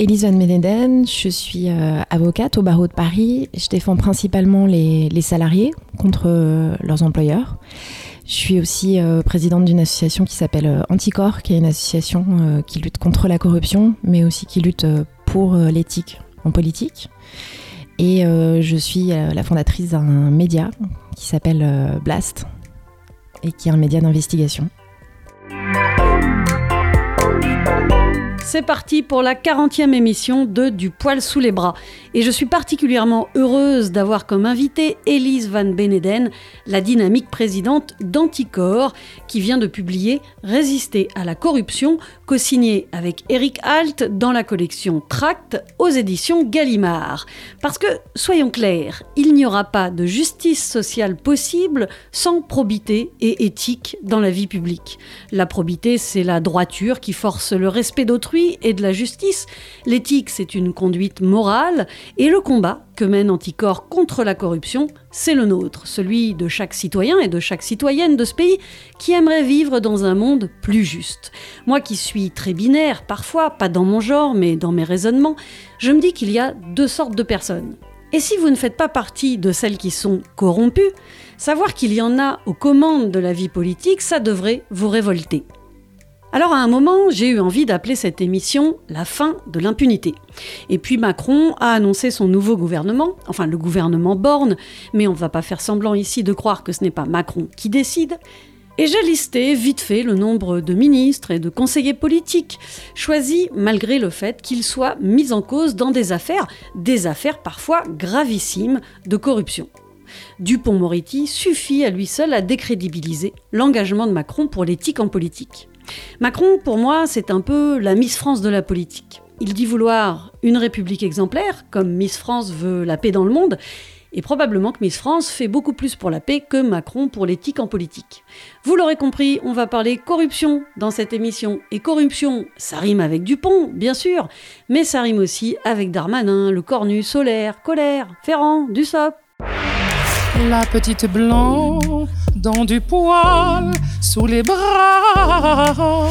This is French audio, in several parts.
Elise Van Beneden, je suis euh, avocate au barreau de Paris. Je défends principalement les, salariés contre euh, leurs employeurs. Je suis aussi euh, présidente d'une association qui s'appelle Anticor, qui est une association qui lutte contre la corruption, mais aussi qui lutte pour l'éthique en politique. Et je suis la fondatrice d'un média qui s'appelle Blast, et qui est un média d'investigation. C'est parti pour la 40e émission de Du poil sous les bras. Et je suis particulièrement heureuse d'avoir comme invitée Elise Van Beneden, la dynamique présidente d'Anticor, qui vient de publier Résister à la corruption, co-signé avec Eric Halt dans la collection Tract aux éditions Gallimard. Parce que, soyons clairs, il n'y aura pas de justice sociale possible sans probité et éthique dans la vie publique. La probité, c'est la droiture qui force le respect d'autrui et de la justice. L'éthique, c'est une conduite morale. Et le combat que mène Anticor contre la corruption, c'est le nôtre, celui de chaque citoyen et de chaque citoyenne de ce pays qui aimerait vivre dans un monde plus juste. Moi qui suis très binaire, parfois, pas dans mon genre, mais dans mes raisonnements, je me dis qu'il y a deux sortes de personnes. Et si vous ne faites pas partie de celles qui sont corrompues, savoir qu'il y en a aux commandes de la vie politique, ça devrait vous révolter. Alors à un moment, j'ai eu envie d'appeler cette émission La fin de l'impunité. Et puis Macron a annoncé son nouveau gouvernement, enfin le gouvernement Borne, mais on ne va pas faire semblant ici de croire que ce n'est pas Macron qui décide. Et j'ai listé vite fait le nombre de ministres et de conseillers politiques choisis malgré le fait qu'ils soient mis en cause dans des affaires, des affaires parfois gravissimes de corruption. Dupont-Moretti suffit à lui seul à décrédibiliser l'engagement de Macron pour l'éthique en politique. Macron, pour moi, c'est un peu la Miss France de la politique. Il dit vouloir une république exemplaire, comme Miss France veut la paix dans le monde, et probablement que Miss France fait beaucoup plus pour la paix que Macron pour l'éthique en politique. Vous l'aurez compris, on va parler corruption dans cette émission. Et corruption, ça rime avec Dupont, bien sûr, mais ça rime aussi avec Darmanin, le Cornu, Solaire, Colère, Ferrand, Dussopt. La petite blanc dans du poil sous les bras.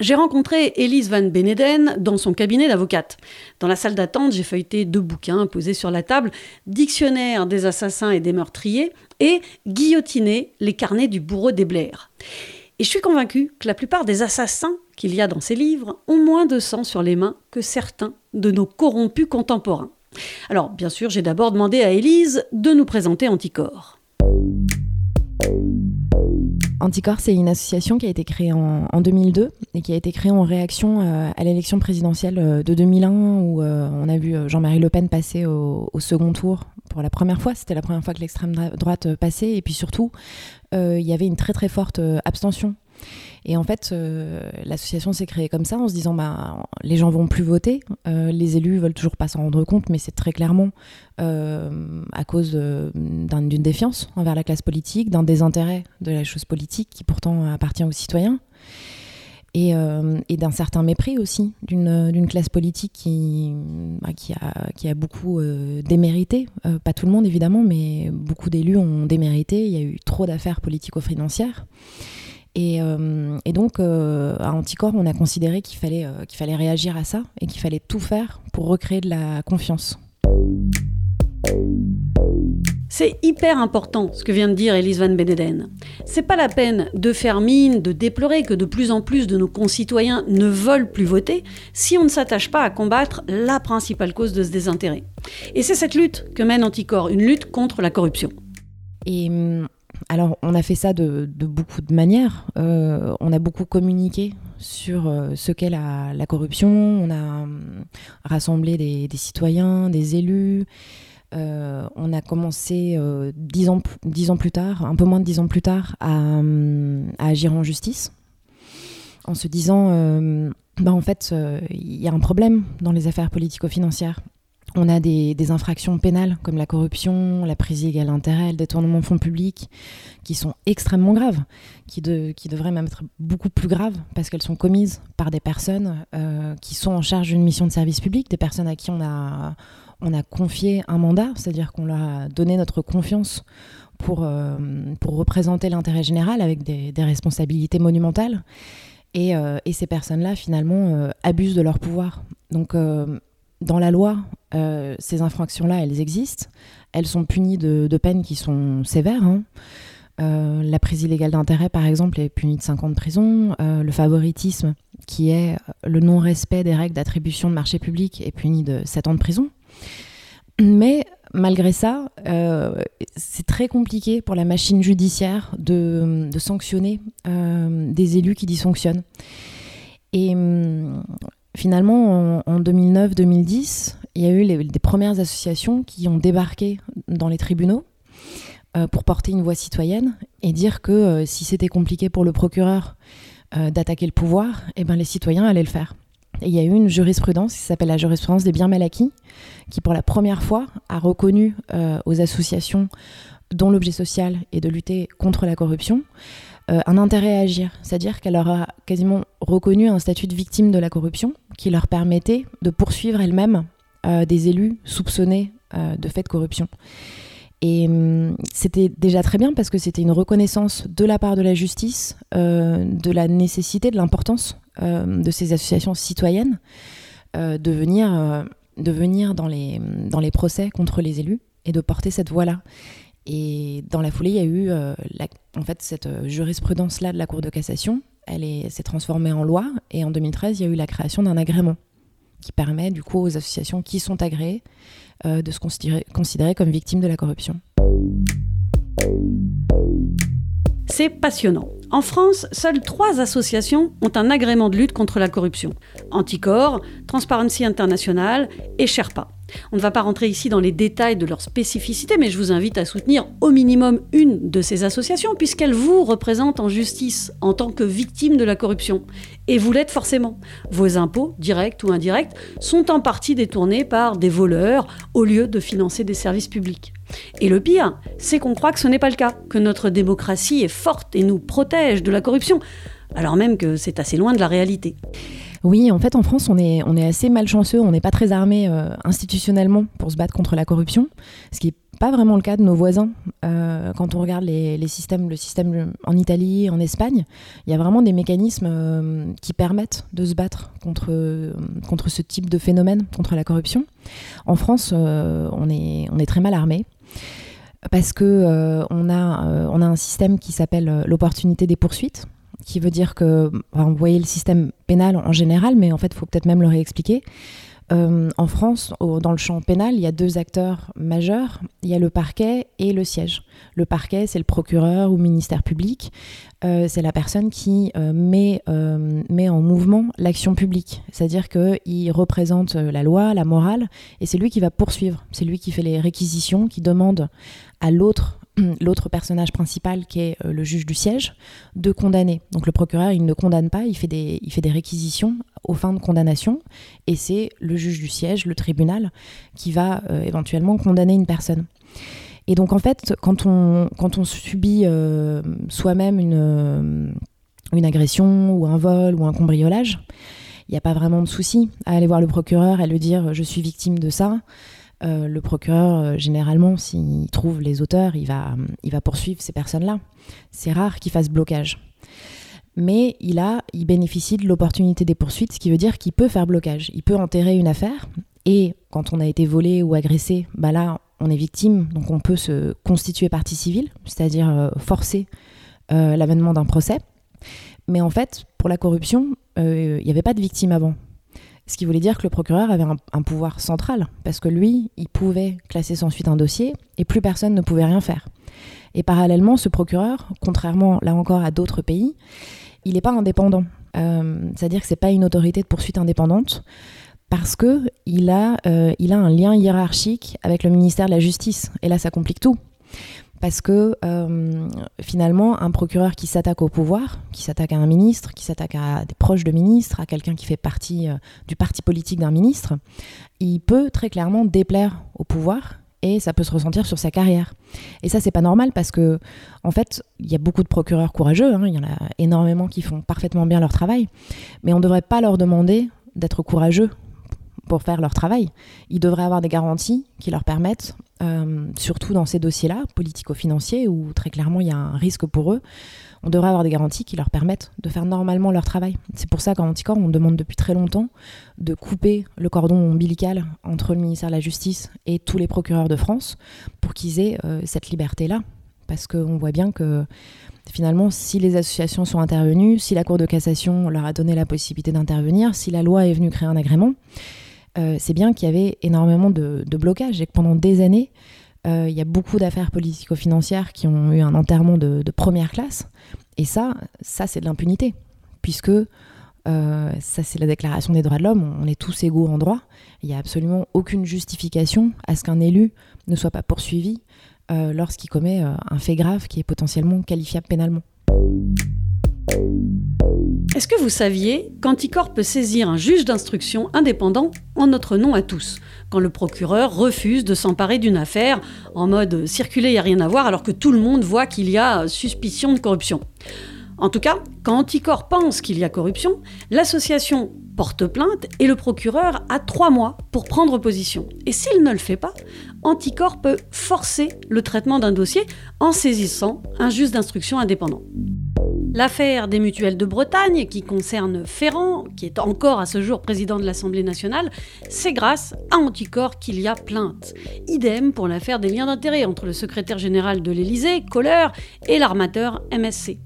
J'ai rencontré Elise Van Beneden dans son cabinet d'avocate. Dans la salle d'attente, j'ai feuilleté deux bouquins posés sur la table Dictionnaire des assassins et des meurtriers et Guillotiner les carnets du bourreau des Blair. Et je suis convaincue que la plupart des assassins qu'il y a dans ces livres ont moins de sang sur les mains que certains de nos corrompus contemporains. Alors, bien sûr, j'ai d'abord demandé à Élise de nous présenter Anticor. Anticor, c'est une association qui a été créée en, 2002 et qui a été créée en réaction euh, à l'élection présidentielle euh, de 2001 où euh, on a vu Jean-Marie Le Pen passer au, second tour pour la première fois. C'était la première fois que l'extrême droite passait et puis surtout, il y avait une très très forte abstention et en fait, euh, l'association s'est créée comme ça en se disant bah, les gens vont plus voter, euh, les élus veulent toujours pas s'en rendre compte, mais c'est très clairement euh, à cause d'une défiance envers la classe politique, d'un désintérêt de la chose politique qui pourtant appartient aux citoyens. Et, d'un certain mépris aussi d'une classe politique qui, bah, a beaucoup démérité. pas tout le monde évidemment, mais beaucoup d'élus ont démérité. Il y a eu trop d'affaires politico-financières. Euh, et, donc, euh, à Anticor, on a considéré qu'il fallait, euh, qu'il fallait réagir à ça et qu'il fallait tout faire pour recréer de la confiance. C'est hyper important ce que vient de dire Elise Van Beneden. C'est pas la peine de faire mine, de déplorer que de plus en plus de nos concitoyens ne veulent plus voter si on ne s'attache pas à combattre la principale cause de ce désintérêt. Et c'est cette lutte que mène Anticor, une lutte contre la corruption. Et hum, alors, on a fait ça de, beaucoup de manières. Euh, on a beaucoup communiqué sur euh, ce qu'est la, corruption. On a hum, rassemblé des, citoyens, des élus. Euh, on a commencé dix ans, plus tard, un peu moins de dix ans plus tard, à, hum, agir en justice, en se disant, bah, en fait, il y a un problème dans les affaires politico-financières. On a des, infractions pénales comme la corruption, la prise égale intérêt, le détournement de fonds publics, qui sont extrêmement graves, qui, devraient même être beaucoup plus graves parce qu'elles sont commises par des personnes euh, qui sont en charge d'une mission de service public, des personnes à qui on a, confié un mandat, c'est-à-dire qu'on leur a donné notre confiance pour, euh, représenter l'intérêt général avec des responsabilités monumentales. Et, et ces personnes-là, finalement, abusent de leur pouvoir. Donc, dans la loi, ces infractions-là, elles existent. Elles sont punies de, peines qui sont sévères. Hein. la prise illégale d'intérêt, par exemple, est punie de 5 ans de prison. le favoritisme, qui est le non-respect des règles d'attribution de marché public, est puni de 7 ans de prison. Mais malgré ça, euh, c'est très compliqué pour la machine judiciaire de, sanctionner euh, des élus qui dysfonctionnent. Et hum, finalement, en, 2009-2010, il y a eu des premières associations qui ont débarqué dans les tribunaux euh, pour porter une voix citoyenne et dire que si c'était compliqué pour le procureur d'attaquer le pouvoir, eh ben, les citoyens allaient le faire. Il y a eu une jurisprudence qui s'appelle la jurisprudence des biens mal acquis, qui pour la première fois a reconnu euh, aux associations dont l'objet social est de lutter contre la corruption euh, un intérêt à agir. C'est-à-dire qu'elle leur a quasiment reconnu un statut de victime de la corruption qui leur permettait de poursuivre elles-mêmes euh, des élus soupçonnés de faits de corruption. Et hum, c'était déjà très bien parce que c'était une reconnaissance de la part de la justice de la nécessité, de l'importance euh, de ces associations citoyennes euh, de venir, euh, de venir dans, les, dans les procès contre les élus et de porter cette voix-là. Et dans la foulée, il y a eu fait cette jurisprudence-là de la Cour de cassation. Elle s'est transformée en loi et en 2013, il y a eu la création d'un agrément qui permet du coup aux associations qui sont agréées de se considérer, considérer comme victimes de la corruption. C'est passionnant. En France, seules trois associations ont un agrément de lutte contre la corruption. Anticor, Transparency International et Sherpa. On ne va pas rentrer ici dans les détails de leurs spécificités, mais je vous invite à soutenir au minimum une de ces associations, puisqu'elle vous représente en justice en tant que victime de la corruption. Et vous l'êtes forcément. Vos impôts, directs ou indirects, sont en partie détournés par des voleurs au lieu de financer des services publics. Et le pire, c'est qu'on croit que ce n'est pas le cas, que notre démocratie est forte et nous protège de la corruption, alors même que c'est assez loin de la réalité. Oui, en fait, en France, on est, on est assez malchanceux, on n'est pas très armé euh, institutionnellement pour se battre contre la corruption, ce qui n'est pas vraiment le cas de nos voisins. Euh, quand on regarde les, systèmes, le système en Italie, en Espagne, il y a vraiment des mécanismes euh, qui permettent de se battre contre, ce type de phénomène, contre la corruption. En France, on, est, très mal armé parce que on, a, un système qui s'appelle l'opportunité des poursuites, qui veut dire que, vous voyez le système pénal en général, mais en fait, il faut peut-être même le réexpliquer. en France, dans le champ pénal, il y a deux acteurs majeurs. Il y a le parquet et le siège. Le parquet, c'est le procureur ou ministère public. c'est la personne qui met, met en mouvement l'action publique. C'est-à-dire qu'il représente la loi, la morale, et c'est lui qui va poursuivre. C'est lui qui fait les réquisitions, qui demande à l'autre l'autre personnage principal qui est euh, le juge du siège de condamner. Donc le procureur, il ne condamne pas, il fait des, il fait des réquisitions aux fins de condamnation et c'est le juge du siège, le tribunal, qui va euh, éventuellement condamner une personne. Et donc en fait, quand on, quand on subit euh, soi-même une, une agression ou un vol ou un cambriolage, il n'y a pas vraiment de souci à aller voir le procureur et lui dire je suis victime de ça. Euh, le procureur, euh, généralement, s'il trouve les auteurs, il va, il va poursuivre ces personnes-là. C'est rare qu'il fasse blocage. Mais il, a, il bénéficie de l'opportunité des poursuites, ce qui veut dire qu'il peut faire blocage. Il peut enterrer une affaire. Et quand on a été volé ou agressé, bah là, on est victime, donc on peut se constituer partie civile, c'est-à-dire euh, forcer l'avènement d'un procès. Mais en fait, pour la corruption, il n'y avait pas de victime avant. Ce qui voulait dire que le procureur avait un, pouvoir central, parce que lui, il pouvait classer sans suite un dossier et plus personne ne pouvait rien faire. Et parallèlement, ce procureur, contrairement là encore à d'autres pays, il n'est pas indépendant. Euh, c'est-à-dire que c'est pas une autorité de poursuite indépendante parce que euh, il a un lien hiérarchique avec le ministère de la Justice. Et là, ça complique tout parce que euh, finalement, un procureur qui s'attaque au pouvoir, qui s'attaque à un ministre, qui s'attaque à des proches de ministres, à quelqu'un qui fait partie euh, du parti politique d'un ministre, il peut très clairement déplaire au pouvoir et ça peut se ressentir sur sa carrière. Et ça, c'est pas normal parce que, en fait, il y a beaucoup de procureurs courageux, hein, il y en a énormément qui font parfaitement bien leur travail, mais on ne devrait pas leur demander d'être courageux pour faire leur travail. Ils devraient avoir des garanties qui leur permettent, surtout dans ces dossiers-là, politico-financiers, où très clairement il y a un risque pour eux, on devrait avoir des garanties qui leur permettent de faire normalement leur travail. C'est pour ça qu'en Anticorps, on demande depuis très longtemps de couper le cordon ombilical entre le ministère de la Justice et tous les procureurs de France pour qu'ils aient euh, cette liberté-là. Parce qu'on voit bien que finalement, si les associations sont intervenues, si la Cour de cassation leur a donné la possibilité d'intervenir, si la loi est venue créer un agrément, euh, c'est bien qu'il y avait énormément de, blocages et que pendant des années, euh, il y a beaucoup d'affaires politico-financières qui ont eu un enterrement de, première classe. Et ça, ça c'est de l'impunité. Puisque euh, ça, c'est la déclaration des droits de l'homme. On est tous égaux en droit. Il n'y a absolument aucune justification à ce qu'un élu ne soit pas poursuivi lorsqu'il commet un fait grave qui est potentiellement qualifiable pénalement. Est-ce que vous saviez qu'Anticor peut saisir un juge d'instruction indépendant en notre nom à tous, quand le procureur refuse de s'emparer d'une affaire en mode circuler, il n'y a rien à voir, alors que tout le monde voit qu'il y a suspicion de corruption? En tout cas, quand Anticor pense qu'il y a corruption, l'association porte plainte et le procureur a trois mois pour prendre position. Et s'il ne le fait pas, Anticor peut forcer le traitement d'un dossier en saisissant un juge d'instruction indépendant. L'affaire des mutuelles de Bretagne, qui concerne Ferrand, qui est encore à ce jour président de l'Assemblée nationale, c'est grâce à Anticor qu'il y a plainte. Idem pour l'affaire des liens d'intérêt entre le secrétaire général de l'Élysée, Kohler, et l'armateur MSC.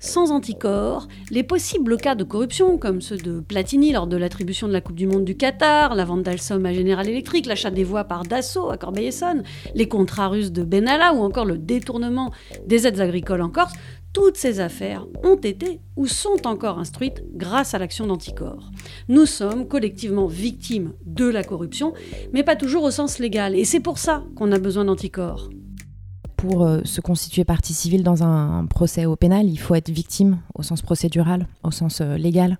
Sans anticorps, les possibles cas de corruption, comme ceux de Platini lors de l'attribution de la Coupe du Monde du Qatar, la vente d'Alstom à General Electric, l'achat des voies par Dassault à Corbeil-Essonne, les contrats russes de Benalla ou encore le détournement des aides agricoles en Corse, toutes ces affaires ont été ou sont encore instruites grâce à l'action d'Anticor. Nous sommes collectivement victimes de la corruption, mais pas toujours au sens légal. Et c'est pour ça qu'on a besoin d'Anticor. Pour euh, se constituer partie civile dans un procès au pénal, il faut être victime au sens procédural, au sens euh, légal.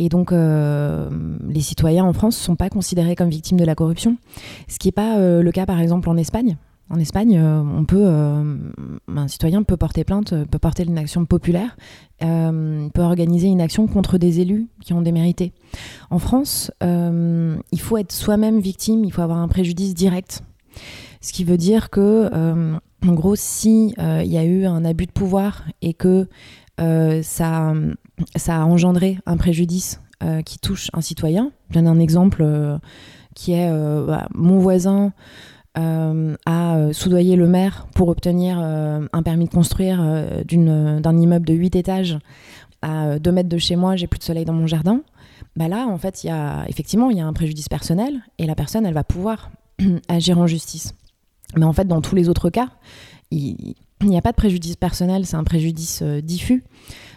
Et donc, euh, les citoyens en France ne sont pas considérés comme victimes de la corruption, ce qui n'est pas le cas par exemple en Espagne. En Espagne, euh, euh, un citoyen peut porter plainte, euh, peut porter une action populaire, peut organiser une action contre des élus qui ont démérité. En France, il faut être soi-même victime, il faut avoir un préjudice direct. Ce qui veut dire que, en gros, si il y a eu un abus de pouvoir et que ça, ça a engendré un préjudice qui touche un citoyen, je donne un exemple qui est bah, mon voisin. Euh, à euh, soudoyer le maire pour obtenir euh, un permis de construire d'un immeuble de 8 étages à 2 mètres de chez moi, j'ai plus de soleil dans mon jardin, bah là, en fait, y a, effectivement, il y a un préjudice personnel et la personne, elle va pouvoir agir en justice. Mais en fait, dans tous les autres cas, il n'y a pas de préjudice personnel, c'est un préjudice diffus,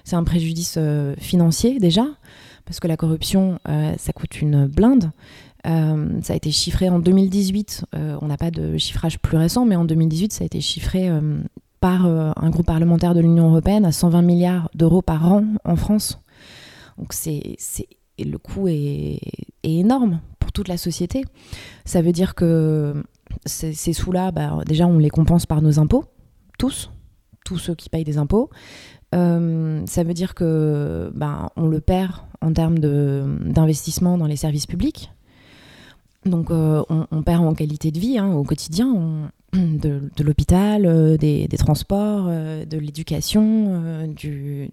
c'est un préjudice financier déjà, parce que la corruption, ça coûte une blinde. Euh, ça a été chiffré en 2018. Euh, on n'a pas de chiffrage plus récent, mais en 2018, ça a été chiffré euh, par un groupe parlementaire de l'Union européenne à 120 milliards d'euros par an en France. Donc c'est, le coût est, énorme pour toute la société. Ça veut dire que ces, sous-là, bah, déjà, on les compense par nos impôts, tous, tous ceux qui payent des impôts. ça veut dire que bah, on le perd en termes d'investissement dans les services publics, donc euh, on, perd en qualité de vie hein, au quotidien, de, l'hôpital, euh, des, transports, euh, de l'éducation, du,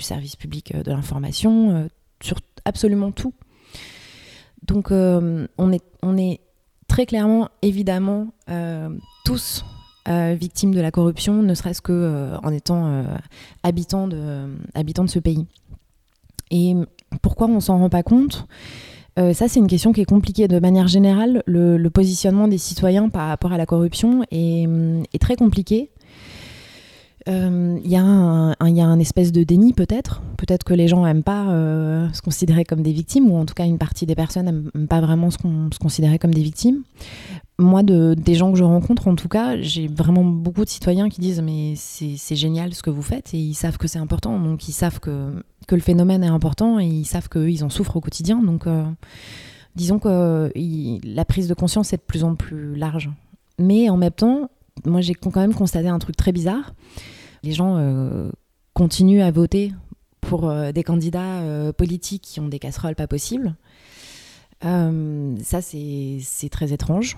service public de l'information, sur absolument tout. Donc on, est, très clairement, évidemment, tous victimes de la corruption, ne serait-ce qu'en en étant habitants, de, habitants de ce pays. Et pourquoi on s'en rend pas compte? Euh, ça, c'est une question qui est compliquée. De manière générale, le, positionnement des citoyens par rapport à la corruption est, très compliqué. Il euh, y, a un espèce de déni peut-être. Peut-être que les gens n'aiment pas euh, se considérer comme des victimes, ou en tout cas une partie des personnes n'aiment pas vraiment se, se, considérer comme des victimes. Moi, de, des gens que je rencontre, en tout cas, j'ai vraiment beaucoup de citoyens qui disent mais c'est génial ce que vous faites et ils savent que c'est important, donc ils savent que que le phénomène est important et ils savent qu'eux, ils en souffrent au quotidien. Donc, euh, disons que la prise de conscience est de plus en plus large. Mais en même temps, moi, j'ai quand même constaté un truc très bizarre. Les gens euh, continuent à voter pour euh, des candidats politiques qui ont des casseroles pas possibles. Ça, c'est très étrange.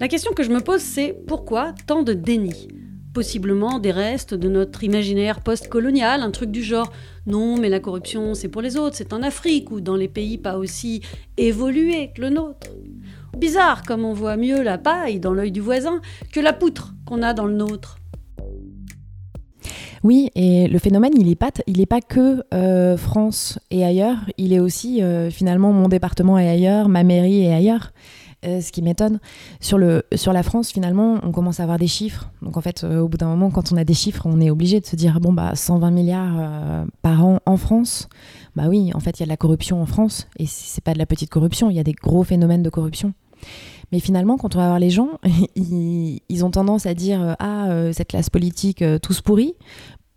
La question que je me pose, c'est pourquoi tant de déni Possiblement des restes de notre imaginaire post-colonial, un truc du genre non, mais la corruption c'est pour les autres, c'est en Afrique ou dans les pays pas aussi évolués que le nôtre. Bizarre comme on voit mieux la paille dans l'œil du voisin que la poutre qu'on a dans le nôtre. Oui, et le phénomène, il n'est pas, il est pas que euh, France et ailleurs, il est aussi euh, finalement mon département et ailleurs, ma mairie et ailleurs. Euh, ce qui m'étonne. Sur, sur la France, finalement, on commence à avoir des chiffres. Donc en fait, au bout d'un moment, quand on a des chiffres, on est obligé de se dire, bon, bah 120 milliards par an en France. Bah oui, en fait, il y a de la corruption en France. Et c'est pas de la petite corruption, il y a des gros phénomènes de corruption. Mais finalement, quand on va voir les gens, ils, ont tendance à dire Ah, cette classe politique, tous pourris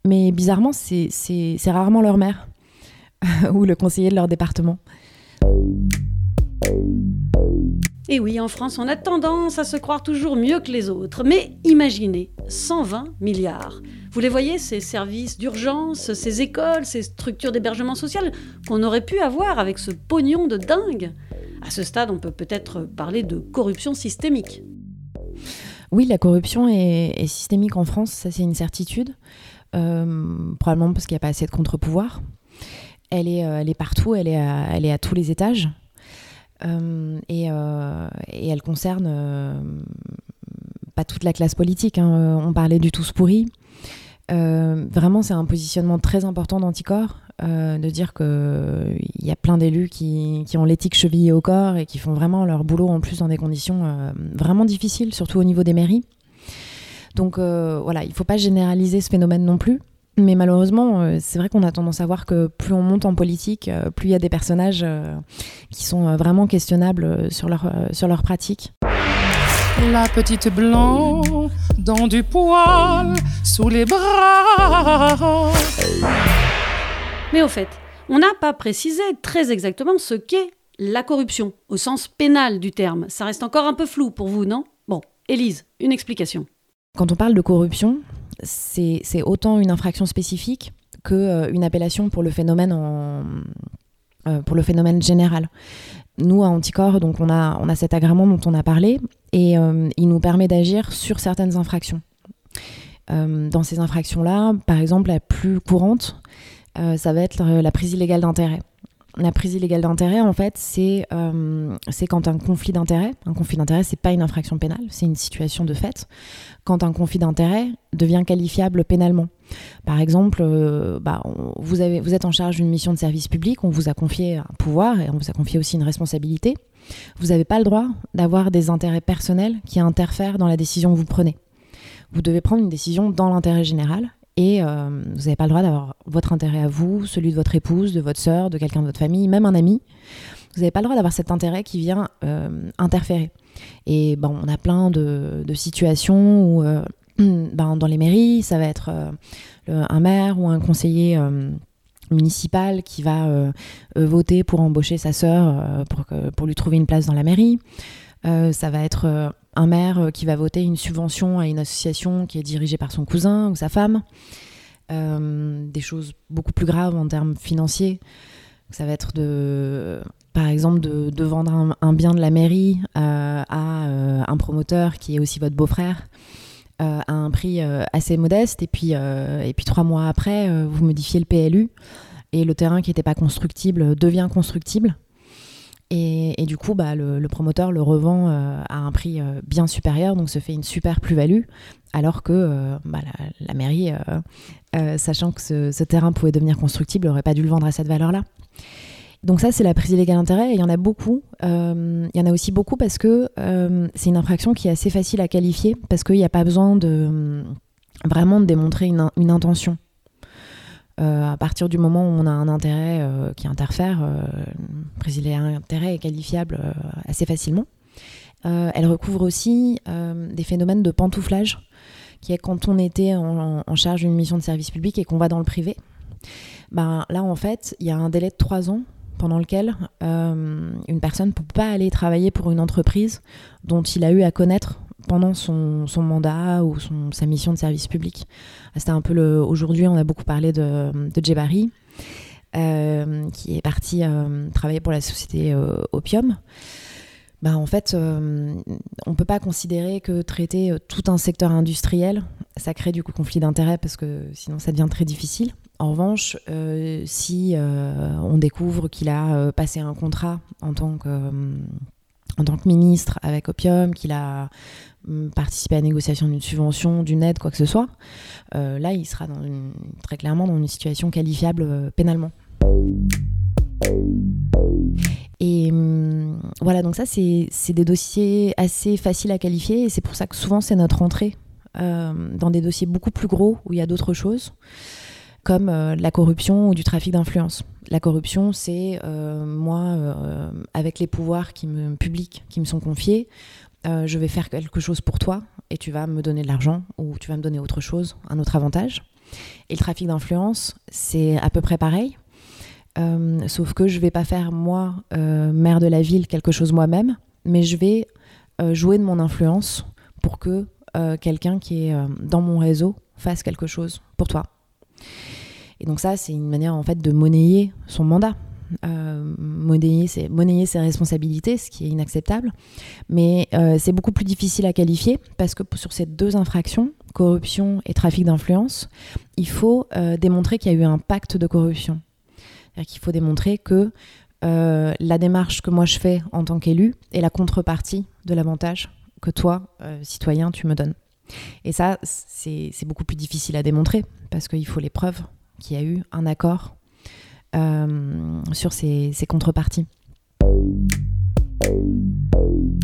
mais bizarrement, c'est rarement leur mère ou le conseiller de leur département. Et oui, en France, on a tendance à se croire toujours mieux que les autres. Mais imaginez, 120 milliards. Vous les voyez, ces services d'urgence, ces écoles, ces structures d'hébergement social qu'on aurait pu avoir avec ce pognon de dingue? À ce stade, on peut peut-être parler de corruption systémique. Oui, la corruption est systémique en France, ça c'est une certitude. Euh, probablement parce qu'il n'y a pas assez de contre-pouvoir. Elle est, euh, partout, elle est à, tous les étages. Euh, et, elle concerne pas toute la classe politique. Hein. On parlait du tous pourri. vraiment, c'est un positionnement très important d'Anticor, de dire qu'il y a plein d'élus qui, qui, ont l'éthique chevillée au corps et qui font vraiment leur boulot en plus dans des conditions vraiment difficiles, surtout au niveau des mairies. Donc euh, voilà, il ne faut pas généraliser ce phénomène non plus. Mais malheureusement, euh, c'est vrai qu'on a tendance à voir que plus on monte en politique, euh, plus il y a des personnages qui sont vraiment questionnables sur leur, sur leur pratique. La petite blanc dans du poil sous les bras. Mais au fait, on n'a pas précisé très exactement ce qu'est la corruption, au sens pénal du terme. Ça reste encore un peu flou pour vous, non? Bon, Élise, une explication. Quand on parle de corruption, c'est autant une infraction spécifique qu'une euh, appellation pour le phénomène en, euh, pour le phénomène général. Nous, à Anticor, donc on a, on a cet agrément dont on a parlé et euh, il nous permet d'agir sur certaines infractions. dans ces infractions-là, par exemple, la plus courante, ça va être la prise illégale d'intérêt. La prise illégale d'intérêt, en fait, c'est quand un conflit d'intérêt, un conflit d'intérêt, c'est pas une infraction pénale, c'est une situation de fait, quand un conflit d'intérêt devient qualifiable pénalement. Par exemple, euh, bah, vous êtes en charge d'une mission de service public, on vous a confié un pouvoir et on vous a confié aussi une responsabilité. Vous n'avez pas le droit d'avoir des intérêts personnels qui interfèrent dans la décision que vous prenez. Vous devez prendre une décision dans l'intérêt général et euh, vous n'avez pas le droit d'avoir votre intérêt à vous, celui de votre épouse, de votre sœur, de quelqu'un de votre famille, même un ami. Vous n'avez pas le droit d'avoir cet intérêt qui vient euh, interférer. Et bon, on a plein de, situations où, euh, ben, dans les mairies, ça va être un maire ou un conseiller municipal qui va voter pour embaucher sa sœur pour lui trouver une place dans la mairie. Ça va être un maire qui va voter une subvention à une association qui est dirigée par son cousin ou sa femme. des choses beaucoup plus graves en termes financiers. Ça va être par exemple, de, vendre un, bien de la mairie euh, à euh, un promoteur qui est aussi votre beau-frère euh, à un prix assez modeste, et puis, et puis trois mois après, vous modifiez le PLU, et le terrain qui n'était pas constructible devient constructible. Et, du coup, bah, le, promoteur le revend à un prix bien supérieur, donc se fait une super plus-value, alors que bah, la, mairie, sachant que ce, terrain pouvait devenir constructible, n'aurait pas dû le vendre à cette valeur-là. Donc ça, c'est la prise illégale d'intérêt. Il y en a beaucoup. Euh, il y en a aussi beaucoup parce que euh, c'est une infraction qui est assez facile à qualifier parce qu'il n'y a pas besoin de vraiment de démontrer une, intention. Euh, à partir du moment où on a un intérêt qui interfère, prise illégale d'intérêt est qualifiable assez facilement. elle recouvre aussi des phénomènes de pantouflage, qui est quand on était en, charge d'une mission de service public et qu'on va dans le privé. Ben, là, en fait, il y a un délai de trois ans pendant lequel euh, une personne ne peut pas aller travailler pour une entreprise dont il a eu à connaître pendant son, mandat ou sa mission de service public. C'était un peu le. Aujourd'hui, on a beaucoup parlé de, de Djebari. qui est parti travailler pour la société Opium. Bah, en fait, on ne peut pas considérer que traiter tout un secteur industriel, ça crée du coup conflit d'intérêts parce que sinon ça devient très difficile. En revanche, si on découvre qu'il a passé un contrat en tant que en tant que ministre avec Opium, qu'il a hum, participé à la négociation d'une subvention, d'une aide, quoi que ce soit, euh, là, il sera très clairement dans une situation qualifiable euh, pénalement. Et hum, voilà, donc ça, c'est des dossiers assez faciles à qualifier, et c'est pour ça que souvent, c'est notre entrée euh, dans des dossiers beaucoup plus gros où il y a d'autres choses, comme la corruption ou du trafic d'influence. La corruption, c'est euh, moi, euh, avec les pouvoirs qui me, publics qui me sont confiés, euh, je vais faire quelque chose pour toi et tu vas me donner de l'argent ou tu vas me donner autre chose, un autre avantage. Et le trafic d'influence, c'est à peu près pareil. sauf que je vais pas faire moi, maire de la ville, quelque chose moi-même, mais je vais jouer de mon influence pour que quelqu'un qui est dans mon réseau fasse quelque chose pour toi. Et donc ça, c'est une manière en fait de monnayer son mandat. Euh, monnayer, ses, responsabilités, ce qui est inacceptable. Mais euh, c'est beaucoup plus difficile à qualifier parce que sur ces deux infractions, corruption et trafic d'influence, il faut euh, démontrer qu'il y a eu un pacte de corruption. C'est-à-dire qu'il faut démontrer que la démarche que moi je fais en tant qu'élu est la contrepartie de l'avantage que toi, citoyen, tu me donnes. Et ça, c'est beaucoup plus difficile à démontrer parce qu'il faut les preuves qu'il y a eu un accord euh, sur ces, contreparties.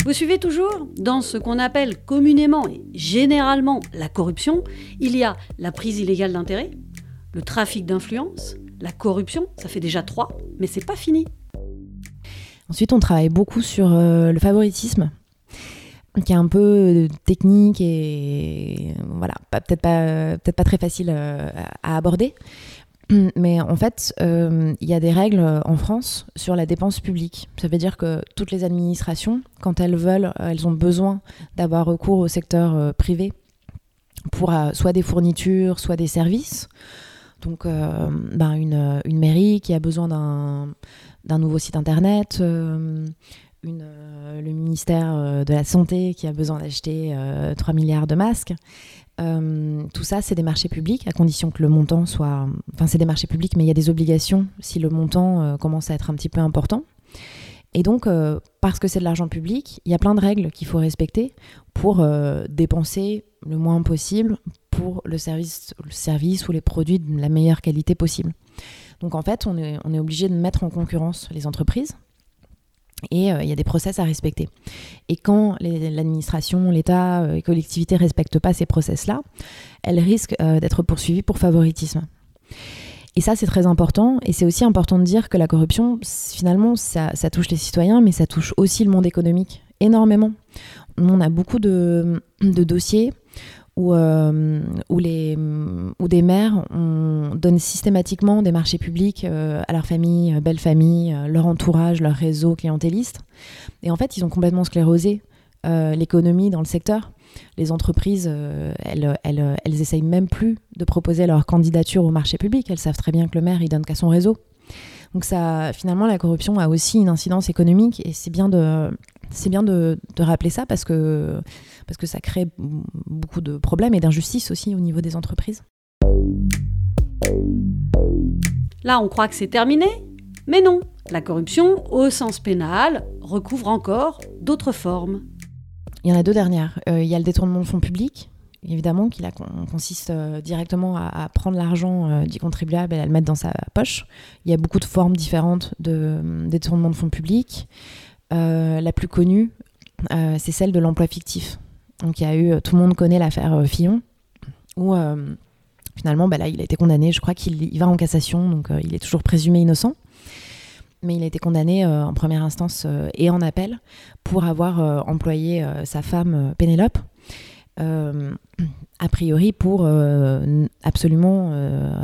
Vous suivez toujours Dans ce qu'on appelle communément et généralement la corruption, il y a la prise illégale d'intérêt, le trafic d'influence, la corruption, ça fait déjà trois, mais c'est pas fini. Ensuite, on travaille beaucoup sur euh, le favoritisme, qui est un peu euh, technique et voilà, peut-être pas, peut pas très facile euh, à aborder. Mais en fait, euh, il y a des règles en France sur la dépense publique. Ça veut dire que toutes les administrations, quand elles veulent, elles ont besoin d'avoir recours au secteur privé pour soit des fournitures, soit des services. Donc, ben une, une, mairie qui a besoin d'un nouveau site internet, euh, le ministère euh, de la Santé qui a besoin d'acheter 3 euh, milliards de masques. tout ça, c'est des marchés publics, à condition que le montant soit... Enfin, c'est des marchés publics, mais il y a des obligations si le montant commence à être un petit peu important. Et donc, parce que c'est de l'argent public, il y a plein de règles qu'il faut respecter pour dépenser le moins possible pour le service, le service ou les produits de la meilleure qualité possible. Donc en fait, on est obligé de mettre en concurrence les entreprises et euh, il y a des process à respecter. Et quand l'administration, l'État, euh, les collectivités ne respectent pas ces process-là, elles risquent euh, d'être poursuivies pour favoritisme. Et ça, c'est très important. Et c'est aussi important de dire que la corruption, finalement, ça, touche les citoyens, mais ça touche aussi le monde économique énormément. On a beaucoup de, de dossiers où, euh, où, les, où des maires on donne systématiquement des marchés publics euh, à leur famille, euh, belle famille, leur entourage, leur réseau clientéliste. Et en fait, ils ont complètement sclérosé l'économie dans le secteur. Les entreprises, elles, elles, elles essayent même plus de proposer leur candidature au marché public. Elles savent très bien que le maire, il donne qu'à son réseau. Donc ça, finalement, la corruption a aussi une incidence économique et c'est bien de, c'est bien de, de, rappeler ça parce que parce que ça crée beaucoup de problèmes et d'injustices aussi au niveau des entreprises. Là, on croit que c'est terminé, mais non. La corruption, au sens pénal, recouvre encore d'autres formes. Il y en a deux dernières. Euh, il y a le détournement de fonds publics, évidemment, qui consiste euh, directement à, prendre l'argent euh, du contribuable et à le mettre dans sa poche. Il y a beaucoup de formes différentes de détournement de fonds publics. La plus connue, c'est celle de l'emploi fictif. Donc il a eu, tout le monde connaît l'affaire euh, Fillon, où euh, finalement, bah il a été condamné. Je crois qu'il va en cassation, donc euh, il est toujours présumé innocent. Mais il a été condamné en première instance et en appel pour avoir employé sa femme Pénélope, a priori pour absolument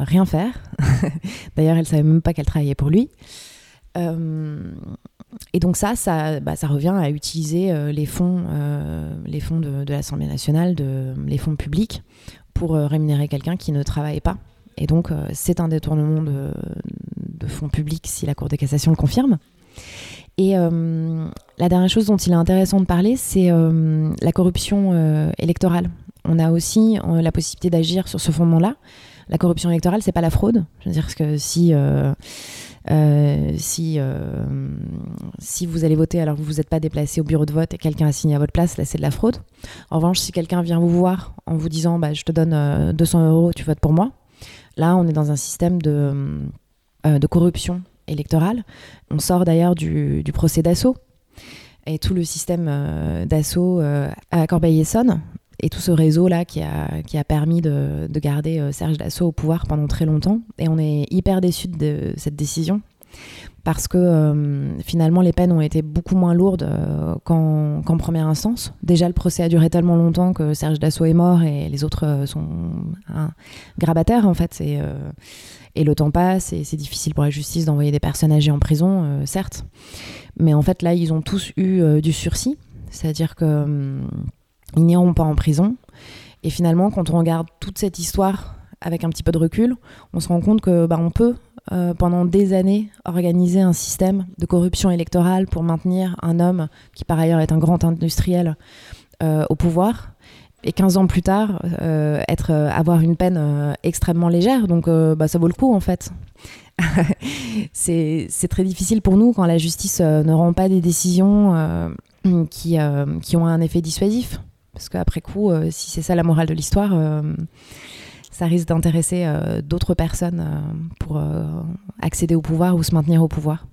rien faire. D'ailleurs, elle savait même pas qu'elle travaillait pour lui. Et donc ça, ça, bah, revient à utiliser euh, les fonds, euh, les fonds de, l'Assemblée nationale, de, les fonds publics, pour euh, rémunérer quelqu'un qui ne travaille pas. Et donc c'est un détournement de, fonds publics si la Cour de cassation le confirme. Et la dernière chose dont il est intéressant de parler, c'est la corruption électorale. On a aussi la possibilité d'agir sur ce fondement-là. La corruption électorale, c'est pas la fraude. Je veux dire que si si, euh, si vous allez voter alors que vous vous êtes pas déplacé au bureau de vote et quelqu'un a signé à votre place, là c'est de la fraude. En revanche, si quelqu'un vient vous voir en vous disant bah, je te donne 200 euh, euros, tu votes pour moi, là on est dans un système de, de corruption électorale. On sort d'ailleurs du, du, procès d'assaut. Et tout le système d'assaut à Corbeil-Essonne, et tout ce réseau-là qui a, qui a permis de, de garder euh, Serge Dassault au pouvoir pendant très longtemps. Et on est hyper déçus de cette décision parce que euh, finalement les peines ont été beaucoup moins lourdes euh, qu'en première instance. Déjà le procès a duré tellement longtemps que Serge Dassault est mort et les autres sont un grabataires en fait. Et, et le temps passe et c'est difficile pour la justice d'envoyer des personnes âgées en prison, certes. Mais en fait là ils ont tous eu du sursis, c'est-à-dire que ils n'iront pas en prison. Et finalement, quand on regarde toute cette histoire avec un petit peu de recul, on se rend compte que bah, on peut euh, pendant des années organiser un système de corruption électorale pour maintenir un homme qui par ailleurs est un grand industriel euh, au pouvoir et 15 ans plus tard euh, être avoir une peine extrêmement légère. Donc bah, ça vaut le coup en fait. C'est très difficile pour nous quand la justice ne rend pas des décisions qui, qui ont un effet dissuasif parce qu'après coup, euh, si c'est ça la morale de l'histoire, euh, ça risque d'intéresser euh, d'autres personnes pour accéder au pouvoir ou se maintenir au pouvoir.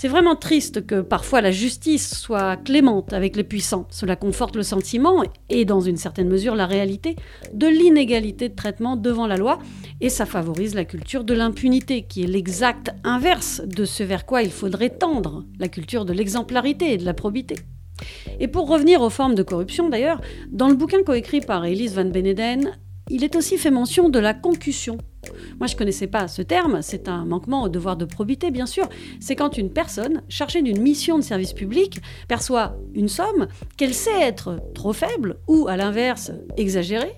C'est vraiment triste que parfois la justice soit clémente avec les puissants. Cela conforte le sentiment, et dans une certaine mesure la réalité, de l'inégalité de traitement devant la loi, et ça favorise la culture de l'impunité, qui est l'exact inverse de ce vers quoi il faudrait tendre, la culture de l'exemplarité et de la probité. Et pour revenir aux formes de corruption d'ailleurs, dans le bouquin coécrit par Elise Van Beneden, il est aussi fait mention de la concussion. Moi, je ne connaissais pas ce terme, c'est un manquement au devoir de probité, bien sûr. C'est quand une personne, chargée d'une mission de service public, perçoit une somme qu'elle sait être trop faible ou, à l'inverse, exagérée.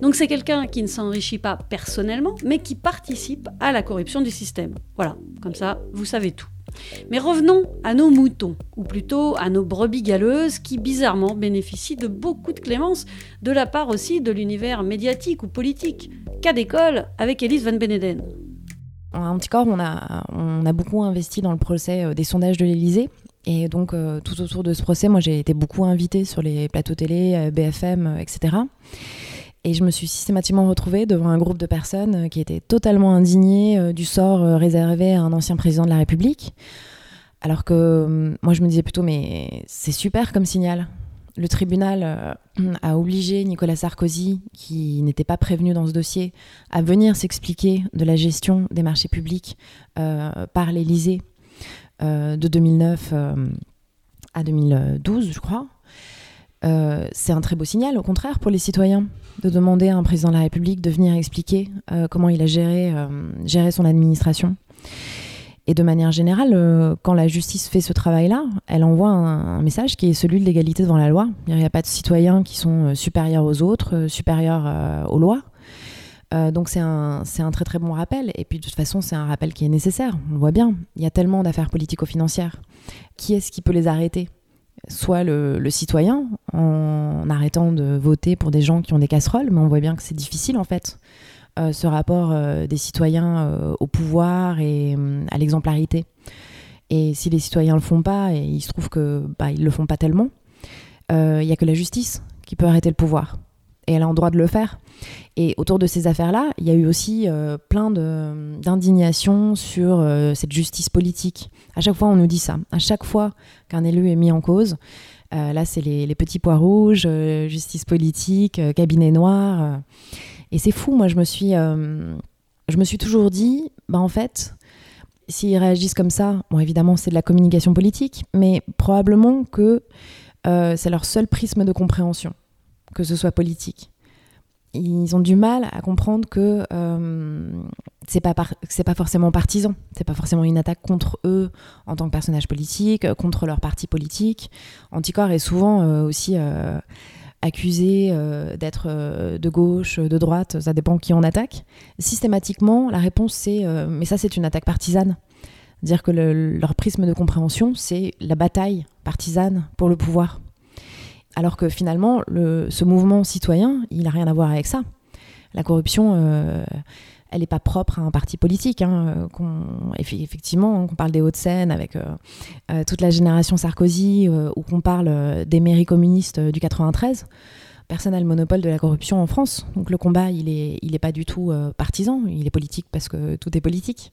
Donc c'est quelqu'un qui ne s'enrichit pas personnellement, mais qui participe à la corruption du système. Voilà, comme ça, vous savez tout. Mais revenons à nos moutons, ou plutôt à nos brebis galeuses qui bizarrement bénéficient de beaucoup de clémence, de la part aussi de l'univers médiatique ou politique. Cas d'école avec Elise Van Beneden. En Anticorps, on a, on a beaucoup investi dans le procès euh, des sondages de l'Elysée. Et donc, euh, tout autour de ce procès, moi, j'ai été beaucoup invitée sur les plateaux télé, euh, BFM, etc. Et je me suis systématiquement retrouvée devant un groupe de personnes euh, qui étaient totalement indignées euh, du sort euh, réservé à un ancien président de la République. Alors que moi, je me disais plutôt, mais c'est super comme signal. Le tribunal a obligé Nicolas Sarkozy, qui n'était pas prévenu dans ce dossier, à venir s'expliquer de la gestion des marchés publics par l'Élysée de 2009 à 2012, je crois. C'est un très beau signal, au contraire, pour les citoyens de demander à un président de la République de venir expliquer euh, comment il a géré, euh, géré son administration. Et de manière générale, euh, quand la justice fait ce travail-là, elle envoie un, message qui est celui de l'égalité devant la loi. Il n'y a pas de citoyens qui sont supérieurs aux autres, supérieurs aux lois. donc c'est un, un, très très bon rappel. Et puis de toute façon, c'est un rappel qui est nécessaire. On le voit bien. Il y a tellement d'affaires politico-financières. Qui est-ce qui peut les arrêter? Soit le, citoyen en arrêtant de voter pour des gens qui ont des casseroles, mais on voit bien que c'est difficile en fait, euh, ce rapport euh, des citoyens euh, au pouvoir et à l'exemplarité. Et si les citoyens le font pas, et il se trouve que bah, ils le font pas tellement, il n'y a que la justice qui peut arrêter le pouvoir. Et elle a le droit de le faire. Et autour de ces affaires-là, il y a eu aussi euh, plein d'indignation sur euh, cette justice politique. À chaque fois, on nous dit ça. À chaque fois qu'un élu est mis en cause, euh, là, c'est les, petits pois rouges, justice politique, cabinet noir. et c'est fou. Moi, je me suis, je me suis toujours dit, bah en fait, s'ils réagissent comme ça, bon, évidemment, c'est de la communication politique, mais probablement que c'est leur seul prisme de compréhension, que ce soit politique ils ont du mal à comprendre que euh, c'est pas forcément partisan, c'est pas forcément une attaque contre eux en tant que personnage politique, contre leur parti politique. Anticor est souvent euh, aussi euh, accusés euh, d'être euh, de gauche, de droite, ça dépend qui on attaque, systématiquement, la réponse c'est mais ça c'est une attaque partisane. Dire que leur prisme de compréhension, c'est la bataille partisane pour le pouvoir. Alors que finalement, ce mouvement citoyen, il n'a rien à voir avec ça. La corruption, elle n'est pas propre à un parti politique. Hein, effectivement, qu'on parle des Hauts-de-Seine avec euh, euh, toute la génération Sarkozy euh, ou qu'on parle des mairies communistes du 93, personne n'a le monopole de la corruption en France. Donc le combat, il n'est pas du tout partisan, il est politique parce que tout est politique.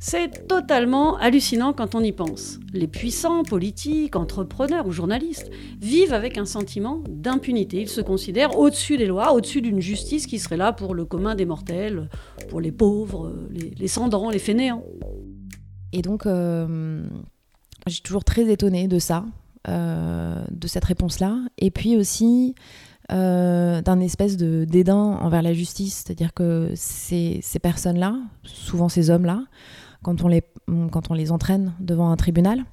C'est totalement hallucinant quand on y pense. Les puissants, politiques, entrepreneurs ou journalistes vivent avec un sentiment d'impunité. Ils se considèrent au-dessus des lois, au-dessus d'une justice qui serait là pour le commun des mortels, pour les pauvres, les, les cendrants, les fainéants. Et donc, euh, je suis toujours très étonnée de ça, euh, de cette réponse-là. Et puis aussi euh, d'un espèce de dédain envers la justice. C'est-à-dire que ces personnes-là, souvent ces hommes-là, quand on les, quand on les entraîne devant un tribunal,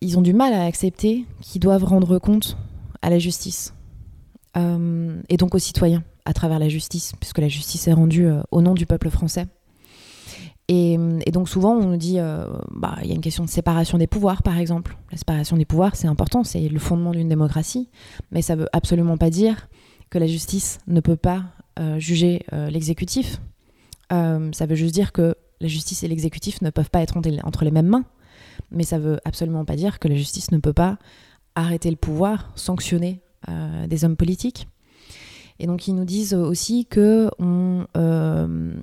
ils ont du mal à accepter qu'ils doivent rendre compte à la justice euh, et donc aux citoyens à travers la justice, puisque la justice est rendue euh, au nom du peuple français. Et, donc souvent on nous dit, euh, bah, il y a une question de séparation des pouvoirs par exemple. La séparation des pouvoirs c'est important, c'est le fondement d'une démocratie, mais ça veut absolument pas dire que la justice ne peut pas juger l'exécutif. ça veut juste dire que la justice et l'exécutif ne peuvent pas être entre les mêmes mains. Mais ça veut absolument pas dire que la justice ne peut pas arrêter le pouvoir, sanctionner euh, des hommes politiques. Et donc ils nous disent aussi que euh,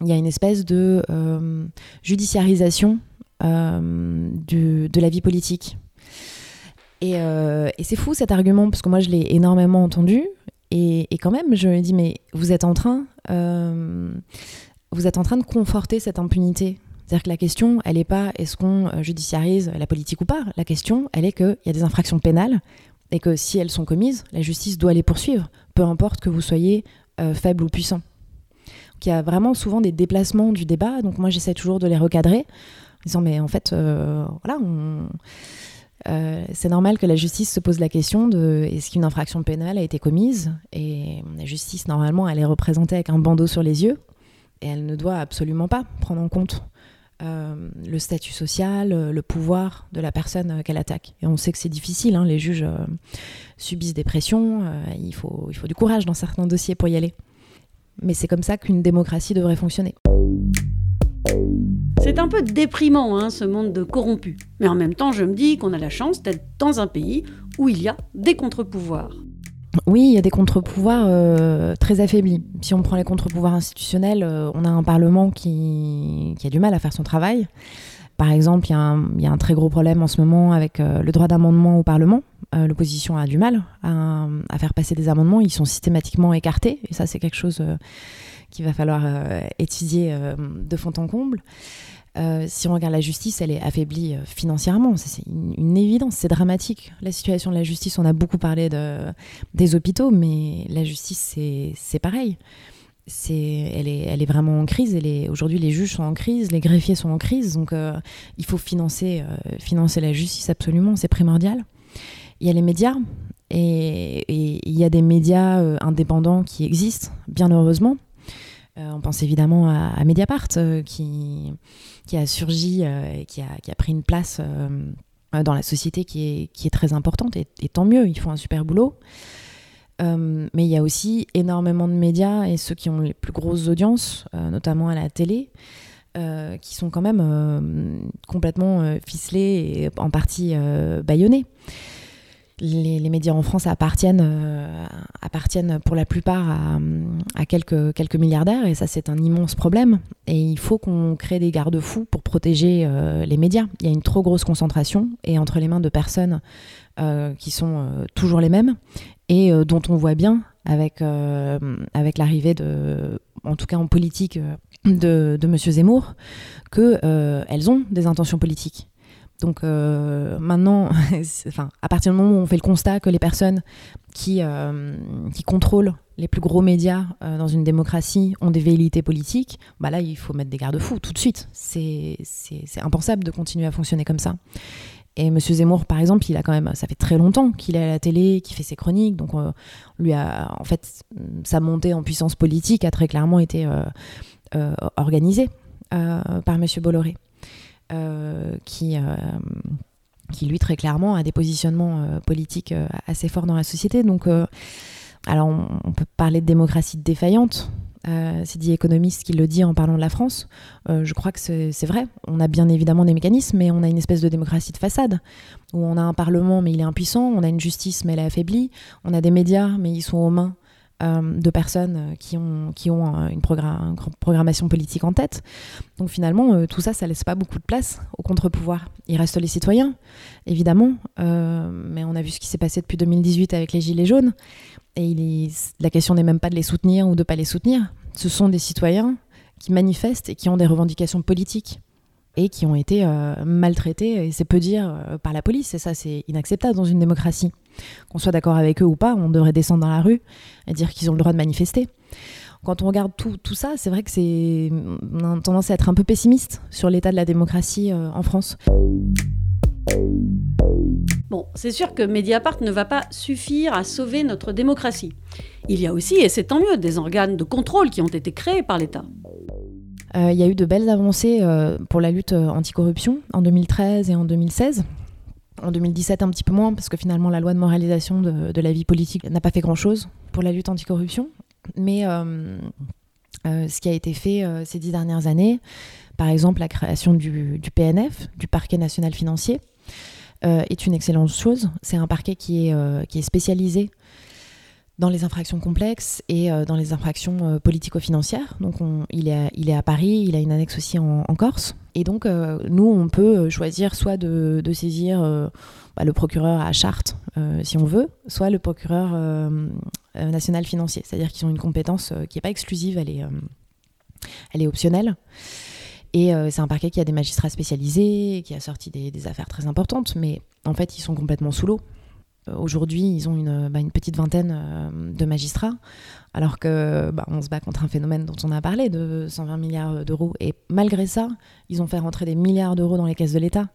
y a une espèce de euh, judiciarisation de la vie politique. Et, c'est fou cet argument, parce que moi je l'ai énormément entendu. Et, quand même, je me dis, mais vous êtes en train vous êtes en train de conforter cette impunité. C'est-à-dire que la question, elle n'est pas est-ce qu'on euh, judiciarise la politique ou pas? La question, elle est qu'il y a des infractions pénales et que si elles sont commises, la justice doit les poursuivre, peu importe que vous soyez euh, faible ou puissant. Donc il y a vraiment souvent des déplacements du débat. Donc moi, j'essaie toujours de les recadrer en disant mais en fait, euh, voilà, c'est normal que la justice se pose la question de est-ce qu'une infraction pénale a été commise? Et la justice normalement elle est représentée avec un bandeau sur les yeux et elle ne doit absolument pas prendre en compte euh, le statut social, le pouvoir de la personne qu'elle attaque. Et on sait que c'est difficile, hein, les juges euh, subissent des pressions, euh, il, faut, il faut du courage dans certains dossiers pour y aller. Mais c'est comme ça qu'une démocratie devrait fonctionner. C'est un peu déprimant, hein, ce monde de corrompus. Mais en même temps, je me dis qu'on a la chance d'être dans un pays où il y a des contre-pouvoirs. Oui, il y a des contre-pouvoirs euh, très affaiblis. Si on prend les contre-pouvoirs institutionnels, euh, on a un Parlement qui, a du mal à faire son travail. Par exemple, il y, a un très gros problème en ce moment avec euh, le droit d'amendement au Parlement. L'opposition a du mal à, faire passer des amendements. Ils sont systématiquement écartés. Et ça, c'est quelque chose qu'il va falloir étudier de fond en comble. Euh, si on regarde la justice, elle est affaiblie euh, financièrement. C'est une, évidence, c'est dramatique. La situation de la justice, on a beaucoup parlé de, des hôpitaux, mais la justice, c'est pareil. elle, est, vraiment en crise. Aujourd'hui, les juges sont en crise, les greffiers sont en crise. Donc, euh, il faut financer la justice absolument, c'est primordial. Il y a les médias, et il y a des médias indépendants qui existent, bien heureusement. On pense évidemment à Mediapart, qui qui a surgi euh, et qui a, qui a, pris une place euh, dans la société qui est, très importante, et, tant mieux, ils font un super boulot. Euh, mais il y a aussi énormément de médias et ceux qui ont les plus grosses audiences, notamment à la télé, qui sont quand même complètement ficelés et en partie bâillonnés les, médias en France appartiennent, euh, pour la plupart à, quelques, quelques, milliardaires et ça c'est un immense problème. Et il faut qu'on crée des garde-fous pour protéger euh, les médias. Il y a une trop grosse concentration et entre les mains de personnes euh, qui sont toujours les mêmes et dont on voit bien avec, avec l'arrivée de, en tout cas en politique, de, de M. Zemmour, qu'elles ont des intentions politiques donc euh, maintenant, enfin, à partir du moment où on fait le constat que les personnes qui, euh, qui contrôlent les plus gros médias euh, dans une démocratie ont des velléités politiques, bah là, il faut mettre des garde-fous tout de suite. C'est impensable de continuer à fonctionner comme ça. Et Monsieur Zemmour, par exemple, il a quand même, ça fait très longtemps qu'il est à la télé, qu'il fait ses chroniques, donc lui a, en fait, sa montée en puissance politique a très clairement été organisée par Monsieur Bolloré, qui, qui lui très clairement a des positionnements politiques assez forts dans la société. Donc, alors on, on, peut parler de démocratie défaillante, euh, c'est dit économiste qui le dit en parlant de la France. Euh, je crois que c'est vrai. On a bien évidemment des mécanismes, mais on a une espèce de démocratie de façade où on a un parlement, mais il est impuissant. On a une justice, mais elle est affaiblie. On a des médias, mais ils sont aux mains euh, de personnes qui ont, qui ont une, programmation politique en tête. Donc finalement, tout ça, ça laisse pas beaucoup de place au contre-pouvoir. Il reste les citoyens, évidemment, mais on a vu ce qui s'est passé depuis 2018 avec les Gilets jaunes. Et la question n'est même pas de les soutenir ou de pas les soutenir. Ce sont des citoyens qui manifestent et qui ont des revendications politiques et qui ont été euh, maltraités, et c'est peu dire, euh, par la police. Et ça, c'est inacceptable dans une démocratie. Qu'on soit d'accord avec eux ou pas, on devrait descendre dans la rue et dire qu'ils ont le droit de manifester. Quand on regarde tout, ça, c'est vrai que c'est a tendance à être un peu pessimiste sur l'état de la démocratie euh, en France. Bon, c'est sûr que Mediapart ne va pas suffire à sauver notre démocratie. Il y a aussi, et c'est tant mieux, des organes de contrôle qui ont été créés par l'État. Euh, il y a eu de belles avancées euh, pour la lutte euh, anticorruption en 2013 et en 2016. En 2017, un petit peu moins, parce que finalement, la loi de moralisation de, la vie politique n'a pas fait grand-chose pour la lutte anticorruption. Mais ce qui a été fait ces dix dernières années, par exemple la création du PNF, du parquet national financier, est une excellente chose. C'est un parquet qui est spécialisé dans les infractions complexes et euh, dans les infractions politico-financières. Donc il, est à, il est à Paris, il a une annexe aussi en, Corse. Et donc nous, on peut choisir soit de, saisir bah, le procureur à Chartres, si on veut, soit le procureur national financier. C'est-à-dire qu'ils ont une compétence qui n'est pas exclusive, elle est, elle est optionnelle. Et euh, c'est un parquet qui a des magistrats spécialisés, qui a sorti des, affaires très importantes, mais en fait, ils sont complètement sous l'eau. Euh, aujourd'hui, ils ont une, bah, petite vingtaine euh, de magistrats, alors que bah, on se bat contre un phénomène dont on a parlé, de 120 milliards d'euros. Et malgré ça, ils ont fait rentrer des milliards d'euros dans les caisses de l'État.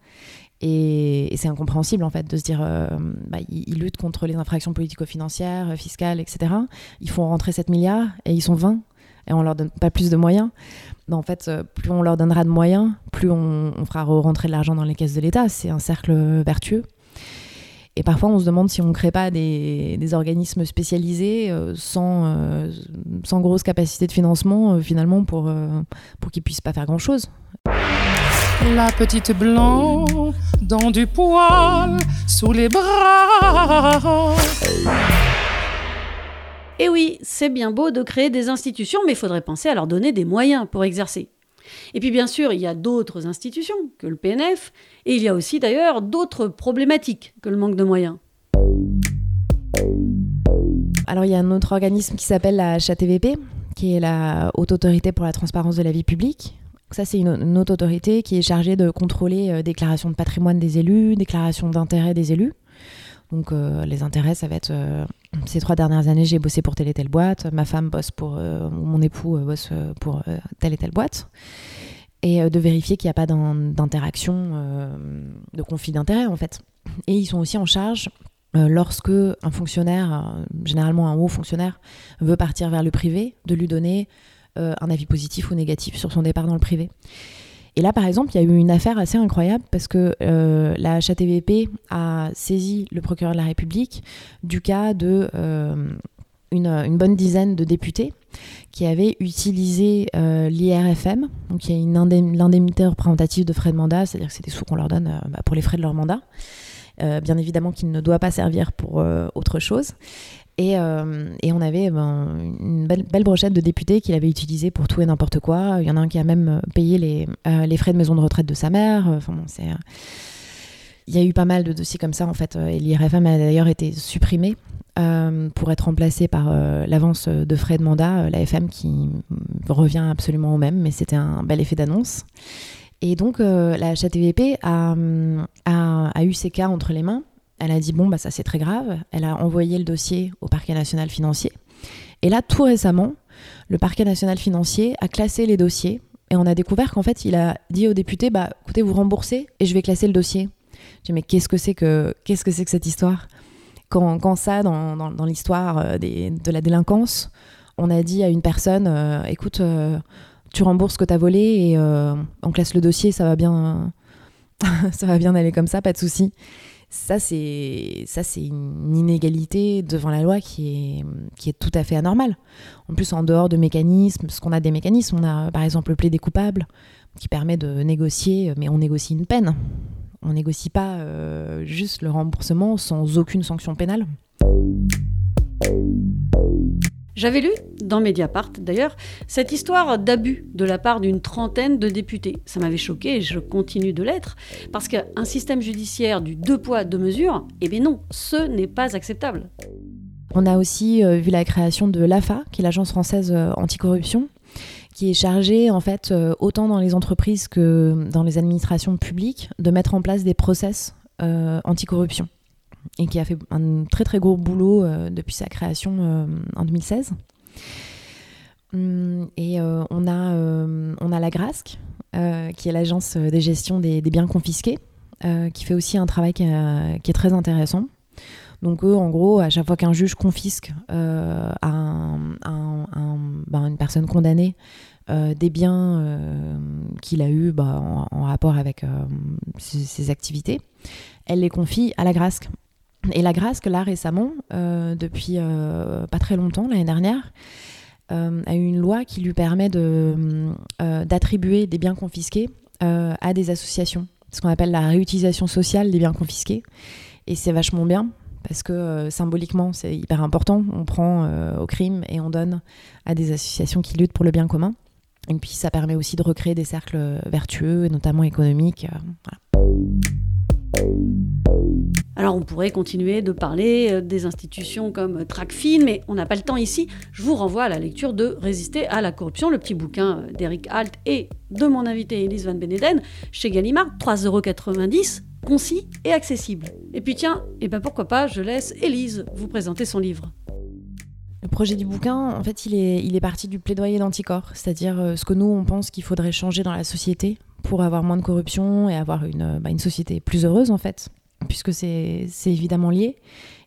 Et, c'est incompréhensible en fait de se dire, bah, ils, luttent contre les infractions politico-financières, fiscales, etc. Ils font rentrer 7 milliards et ils sont 20 et on leur donne pas plus de moyens. En fait, euh, plus on leur donnera de moyens, plus on, fera rentrer de l'argent dans les caisses de l'État. C'est un cercle vertueux. Et parfois, on se demande si on ne crée pas des, organismes spécialisés euh, sans, euh, sans grosse capacité de financement, finalement, pour, pour qu'ils puissent pas faire grand-chose. La petite blanc dans du poil sous les bras. Et oui, c'est bien beau de créer des institutions, mais il faudrait penser à leur donner des moyens pour exercer. Et puis bien sûr, il y a d'autres institutions que le PNF, et il y a aussi d'ailleurs d'autres problématiques que le manque de moyens. Alors il y a un autre organisme qui s'appelle la HATVP, qui est la Haute Autorité pour la Transparence de la Vie Publique. Ça, c'est une, haute autorité qui est chargée de contrôler euh, déclaration de patrimoine des élus, déclaration d'intérêt des élus. Donc euh, les intérêts, ça va être euh, ces trois dernières années, j'ai bossé pour telle et telle boîte, ma femme bosse pour, euh, mon époux bosse pour telle et telle boîte, et de vérifier qu'il n'y a pas d'interaction, de conflit d'intérêts en fait. Et ils sont aussi en charge lorsque un fonctionnaire, généralement un haut fonctionnaire, veut partir vers le privé, de lui donner un avis positif ou négatif sur son départ dans le privé. Et là, par exemple, il y a eu une affaire assez incroyable parce que euh, la HATVP a saisi le procureur de la République du cas de euh, une, bonne dizaine de députés qui avaient utilisé euh, l'IRFM, donc il y l'indemnité représentative de frais de mandat, c'est-à-dire que c'est des sous qu'on leur donne bah, pour les frais de leur mandat. bien évidemment qu'il ne doit pas servir pour autre chose. Euh, et, on avait ben, une belle, brochette de députés qu'il avait utilisé pour tout et n'importe quoi. Il y en a un qui a même euh, payé les, euh, les frais de maison de retraite de sa mère. Enfin, c'est, il y a eu pas mal de dossiers comme ça en fait. L'IRFM a d'ailleurs été supprimé pour être remplacé par l'avance de frais de mandat, la FM qui revient absolument au même, mais c'était un bel effet d'annonce. Et donc la HATVP a, a eu ces cas entre les mains elle a dit bon bah ça c'est très grave. Elle a envoyé le dossier au parquet national financier. Et là tout récemment, le parquet national financier a classé les dossiers et on a découvert qu'en fait il a dit aux députés bah écoutez vous remboursez et je vais classer le dossier. J'ai mais qu'est-ce que c'est que qu'est-ce que c'est que cette histoire? Quand, quand, ça, dans, dans, l'histoire de la délinquance, on a dit à une personne, écoute, tu rembourses ce que tu as volé et on classe le dossier, ça va bien, ça va bien aller comme ça, pas de souci. Ça, c'est ça, c'est une inégalité devant la loi qui est qui est tout à fait anormale. En plus, en dehors de mécanismes, parce qu'on a des mécanismes, on a par exemple le plaidé coupable qui permet de négocier, mais on négocie une peine. On négocie pas euh, juste le remboursement sans aucune sanction pénale. J'avais lu, dans Mediapart d'ailleurs, cette histoire d'abus de la part d'une trentaine de députés. Ça m'avait choqué et je continue de l'être, parce qu'un système judiciaire du deux poids, deux mesures, eh bien non, ce n'est pas acceptable. On a aussi euh, vu la création de l'AFA, qui est l'agence française euh, anticorruption, qui est chargée, en fait, euh, autant dans les entreprises que dans les administrations publiques, de mettre en place des process anticorruption et qui a fait un très très gros boulot euh, depuis sa création euh, en 2016. Hum, et euh, on, a, on a la GRASC, qui est l'agence de gestion des, biens confisqués, qui fait aussi un travail qui, est très intéressant. Donc en gros, à chaque fois qu'un juge confisque à, ben, une personne condamnée des biens qu'il a eus bah, en, rapport avec ses, ses, activités, elle les confie à la GRASC. Et la grâce que là récemment, euh, depuis euh, pas très longtemps, l'année dernière, euh, a eu une loi qui lui permet d'attribuer des biens confisqués à des associations, ce qu'on appelle la réutilisation sociale des biens confisqués. Et c'est vachement bien parce que symboliquement c'est hyper important. On prend au crime et on donne à des associations qui luttent pour le bien commun. Et puis ça permet aussi de recréer des cercles vertueux, notamment économiques. Alors on pourrait continuer de parler euh, des institutions comme Tracfin, mais on n'a pas le temps ici. Je vous renvoie à la lecture de Résister à la corruption, le petit bouquin euh, d'Eric Halt et de mon invité Elise Van Beneden chez Gallimard, 3,90€, concis et accessible. Et puis tiens, et eh ben pourquoi pas, je laisse Elise vous présenter son livre. Le projet du bouquin, en fait, il est, parti du plaidoyer d'anticorps, c'est-à-dire euh, ce que nous, on pense qu'il faudrait changer dans la société pour avoir moins de corruption et avoir une, bah, une société plus heureuse, en fait puisque c'est évidemment lié.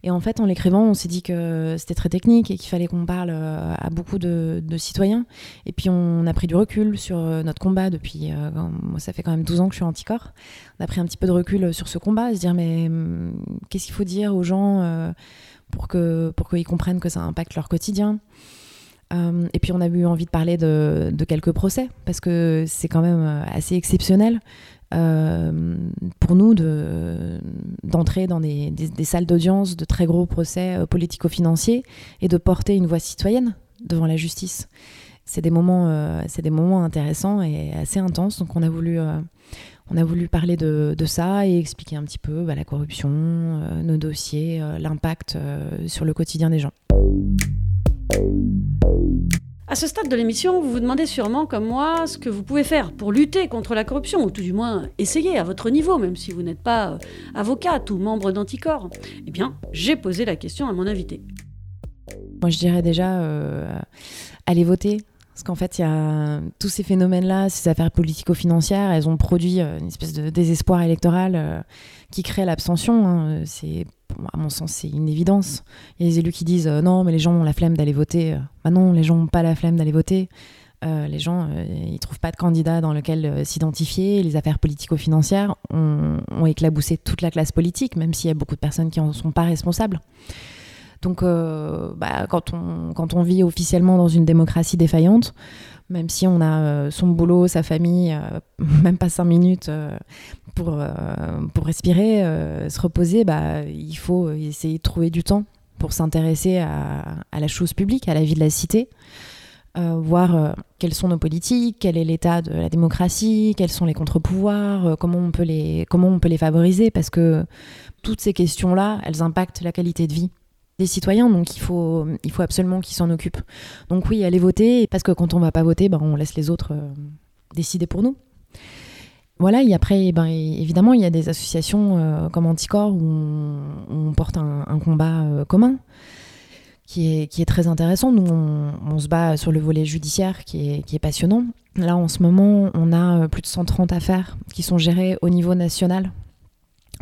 Et en fait, en l'écrivant, on s'est dit que c'était très technique et qu'il fallait qu'on parle euh, à beaucoup de, citoyens. Et puis, on a pris du recul sur euh, notre combat depuis. Euh, moi, ça fait quand même 12 ans que je suis anticorps. On a pris un petit peu de recul sur ce combat, se dire mais hum, qu'est-ce qu'il faut dire aux gens pour qu'ils pour qu'ils comprennent que ça impacte leur quotidien? Et puis on a eu envie de parler de, de quelques procès, parce que c'est quand même assez exceptionnel euh, pour nous d'entrer dans des, salles d'audience de très gros procès euh, politico-financiers et de porter une voix citoyenne devant la justice. C'est des moments, euh, des moments intéressants et assez intenses. Donc on a voulu, on a voulu parler de, ça et expliquer un petit peu bah, la corruption, nos dossiers, l'impact sur le quotidien des gens. À ce stade de l'émission, vous vous demandez sûrement, comme moi, ce que vous pouvez faire pour lutter contre la corruption, ou tout du moins essayer à votre niveau, même si vous n'êtes pas euh, avocate ou membre d'Anticor. Eh bien, j'ai posé la question à mon invité. Moi, je dirais déjà, euh, aller voter. Parce qu'en fait, il y a tous ces phénomènes-là, ces affaires politico-financières, elles ont produit euh, une espèce de désespoir électoral qui crée l'abstention. Hein. C'est à mon sens, c'est une évidence. Il y a des élus qui disent euh, non, mais les gens ont la flemme d'aller voter. Bah non, les gens n'ont pas la flemme d'aller voter. Euh, les gens, euh, ils trouvent pas de candidat dans lequel s'identifier. Les affaires politico-financières ont, éclaboussé toute la classe politique, même s'il y a beaucoup de personnes qui en sont pas responsables. Donc, bah, quand, on, quand on vit officiellement dans une démocratie défaillante, même si on a son boulot, sa famille, même pas cinq minutes pour, euh, respirer, euh, se reposer, bah, il faut essayer de trouver du temps pour s'intéresser à, la chose publique, à la vie de la cité, euh, voir quelles sont nos politiques, quel est l'état de la démocratie, quels sont les contre-pouvoirs, comment, on peut les, comment on peut les favoriser, parce que toutes ces questions-là, elles impactent la qualité de vie citoyens, donc il faut, absolument qu'ils s'en occupent. Donc oui, allez voter, parce que quand on va pas voter, bah, on laisse les autres décider pour nous. Voilà, et après, ben, évidemment, il y a des associations euh, comme Anticorps où on, porte un, combat euh, commun qui est, très intéressant. Nous, on, se bat sur le volet judiciaire qui est, qui est, passionnant. Là, en ce moment, on a euh, plus de 130 affaires qui sont gérées au niveau national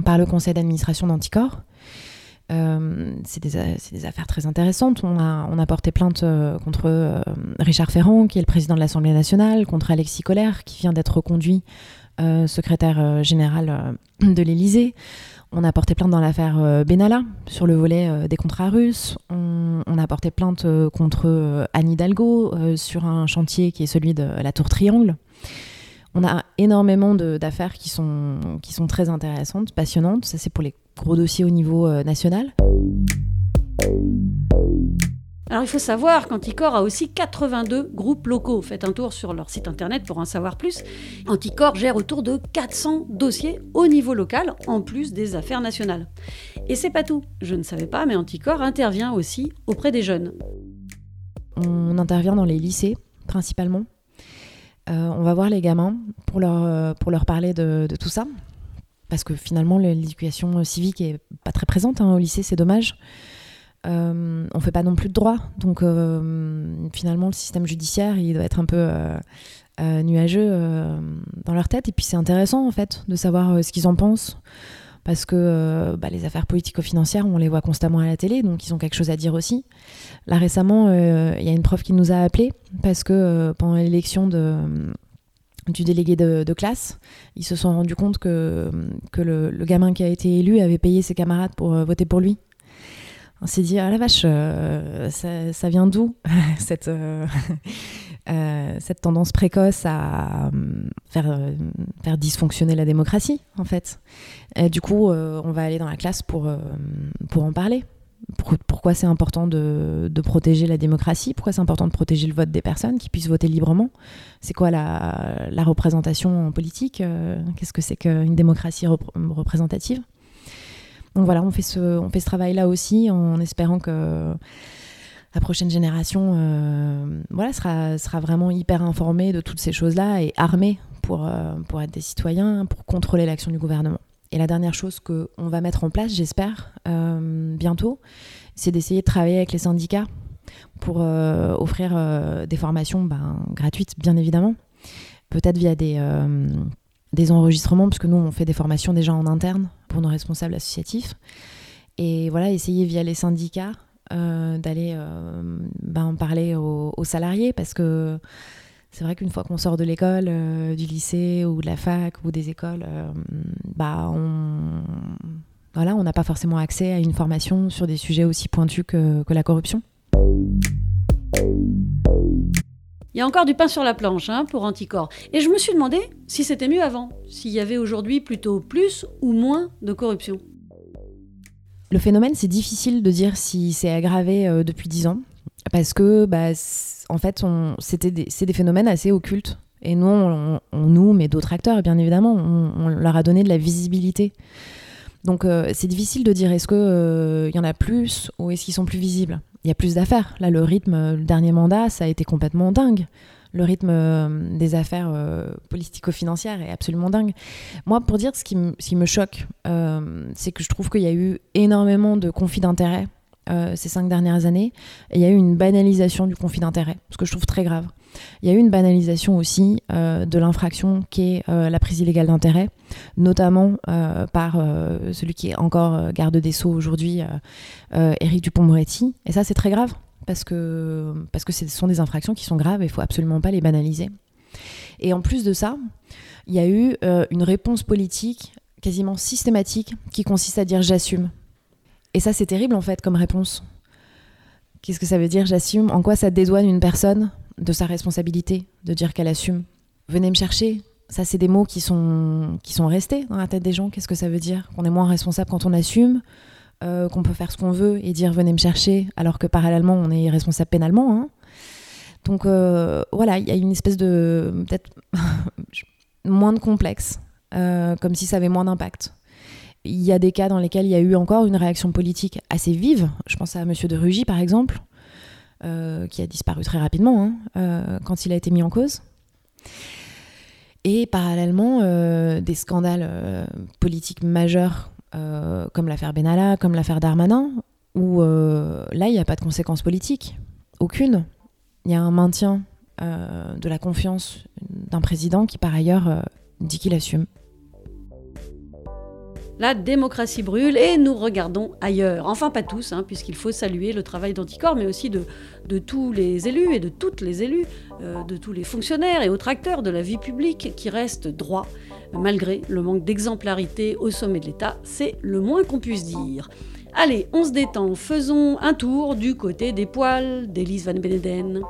par le conseil d'administration d'Anticor. Euh, c'est des, affaires très intéressantes. On a, porté plainte euh, contre euh, Richard Ferrand, qui est le président de l'Assemblée nationale, contre Alexis Collère, qui vient d'être reconduit secrétaire général de l'Élysée. On a porté plainte dans l'affaire Benalla sur le volet des contrats russes. On, on a porté plainte contre Anne Hidalgo sur un chantier qui est celui de la Tour Triangle. On a énormément d'affaires qui sont, qui sont très intéressantes, passionnantes. Ça, c'est pour les gros dossiers au niveau euh, national. Alors il faut savoir qu'Anticor a aussi 82 groupes locaux. Faites un tour sur leur site internet pour en savoir plus. Anticor gère autour de 400 dossiers au niveau local, en plus des affaires nationales. Et c'est pas tout. Je ne savais pas, mais Anticor intervient aussi auprès des jeunes. On intervient dans les lycées, principalement. Euh, on va voir les gamins pour leur, euh, parler de, tout ça. Parce que finalement, l'éducation civique est pas très présente hein, au lycée, c'est dommage. Euh, on fait pas non plus de droit. Donc finalement, le système judiciaire, il doit être un peu nuageux dans leur tête. Et puis c'est intéressant en fait de savoir ce qu'ils en pensent parce que euh, bah, les affaires politico-financières, on les voit constamment à la télé, donc ils ont quelque chose à dire aussi. Là récemment, euh, il y a une prof qui nous a appelé parce que euh, pendant l'élection du délégué de, classe, ils se sont rendus compte que, le, gamin qui a été élu avait payé ses camarades pour voter pour lui. On s'est dit, ah la vache, ça, vient d'où cette, cette tendance précoce à euh, faire, euh, dysfonctionner la démocratie, en fait. Du coup, on va aller dans la classe pour, en parler. pourquoi c'est important de, protéger la démocratie? Pourquoi c'est important de protéger le vote des personnes qui puissent voter librement? C'est quoi la, représentation en politique Qu'est-ce que c'est qu'une démocratie représentative? Donc voilà, on fait ce travail-là aussi en espérant que la prochaine génération euh, voilà, sera, vraiment hyper informée de toutes ces choses-là et armée pour, euh, pour être des citoyens, pour contrôler l'action du gouvernement. Et la dernière chose qu'on va mettre en place, j'espère, euh, bientôt, c'est d'essayer de travailler avec les syndicats pour offrir des formations ben, gratuites, bien évidemment, peut-être via des, des enregistrements, parce que nous, on fait des formations déjà en interne pour nos responsables associatifs. Et voilà, essayer via les syndicats euh, d'aller euh, ben, parler aux, salariés parce que c'est vrai qu'une fois qu'on sort de l'école, euh, du lycée ou de la fac ou des écoles, bah on voilà, on n'a pas forcément accès à une formation sur des sujets aussi pointus que, que la corruption. Il y a encore du pain sur la planche hein, pour Anticor. Et je me suis demandé si c'était mieux avant, s'il y avait aujourd'hui plutôt plus ou moins de corruption. Le phénomène, c'est difficile de dire si c'est aggravé euh, depuis dix ans, parce que, bah, en fait, c'est des phénomènes assez occultes. Et nous, nous, mais d'autres acteurs, bien évidemment, on, leur a donné de la visibilité. Donc, euh, c'est difficile de dire est-ce qu'il euh, y en a plus ou est-ce qu'ils sont plus visibles? Il y a plus d'affaires. Là, le rythme, le dernier mandat, ça a été complètement dingue le rythme euh, des affaires euh, politico-financières est absolument dingue. Moi, pour dire ce qui, me choque, euh, c'est que je trouve qu'il y a eu énormément de conflits d'intérêts ces cinq dernières années. Et il y a eu une banalisation du conflit d'intérêts, ce que je trouve très grave. Il y a eu une banalisation aussi de l'infraction qui est la prise illégale d'intérêt, notamment par celui qui est encore garde des Sceaux aujourd'hui, Éric Dupont-Moretti. Et ça, c'est très grave parce que, parce que ce sont des infractions qui sont graves et il faut absolument pas les banaliser. Et en plus de ça, il y a eu euh, une réponse politique quasiment systématique qui consiste à dire j'assume. Et ça, c'est terrible en fait comme réponse. Qu'est-ce que ça veut dire j'assume? En quoi ça dédouane une personne de sa responsabilité de dire qu'elle assume? Venez me chercher. Ça, c'est des mots qui sont, qui sont restés dans la tête des gens. Qu'est-ce que ça veut dire? Qu'on est moins responsable quand on assume? Euh, qu'on peut faire ce qu'on veut et dire venez me chercher, alors que parallèlement on est responsable pénalement. Hein. Donc euh, voilà, il y a une espèce de peut-être moins de complexe, euh, comme si ça avait moins d'impact. Il y a des cas dans lesquels il y a eu encore une réaction politique assez vive. Je pense à Monsieur de Rugy par exemple, qui a disparu très rapidement hein, quand il a été mis en cause. Et parallèlement, des scandales politiques majeurs euh, comme l'affaire Benalla, comme l'affaire Darmanin, où euh, là, il n'y a pas de conséquences politiques, aucune. Il y a un maintien euh, de la confiance d'un président qui, par ailleurs, dit qu'il assume. La démocratie brûle et nous regardons ailleurs. Enfin, pas tous, hein, puisqu'il faut saluer le travail d'Anticor, mais aussi de, tous les élus et de toutes les élus, de tous les fonctionnaires et autres acteurs de la vie publique qui restent droits, malgré le manque d'exemplarité au sommet de l'État. C'est le moins qu'on puisse dire. Allez, on se détend, faisons un tour du côté des poils d'Elise Van Beneden.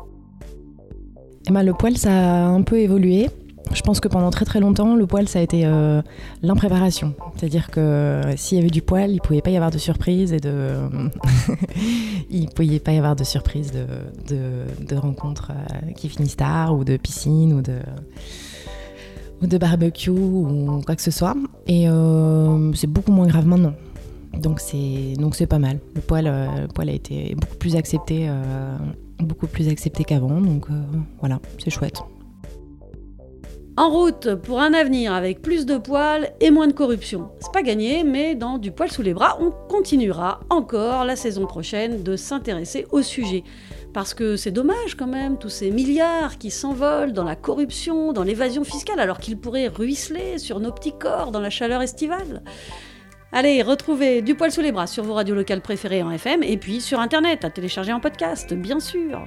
Eh le poil, ça a un peu évolué. Je pense que pendant très très longtemps, le poil, ça a été euh, l'impréparation. C'est-à-dire que euh, s'il y avait du poil, il ne pouvait pas y avoir de surprise et de. il pouvait pas y avoir de surprise de, de, rencontres euh, qui finissent tard ou de piscine ou de de barbecue ou quoi que ce soit. Et c'est beaucoup moins grave maintenant. Donc c'est donc c'est pas mal. Le poil, le poil a été beaucoup plus accepté, beaucoup plus accepté qu'avant. Donc voilà, c'est chouette. En route pour un avenir avec plus de poils et moins de corruption. C'est pas gagné, mais dans Du poil sous les bras, on continuera encore la saison prochaine de s'intéresser au sujet. Parce que c'est dommage quand même, tous ces milliards qui s'envolent dans la corruption, dans l'évasion fiscale, alors qu'ils pourraient ruisseler sur nos petits corps dans la chaleur estivale. Allez, retrouvez Du poil sous les bras sur vos radios locales préférées en FM et puis sur Internet, à télécharger en podcast, bien sûr.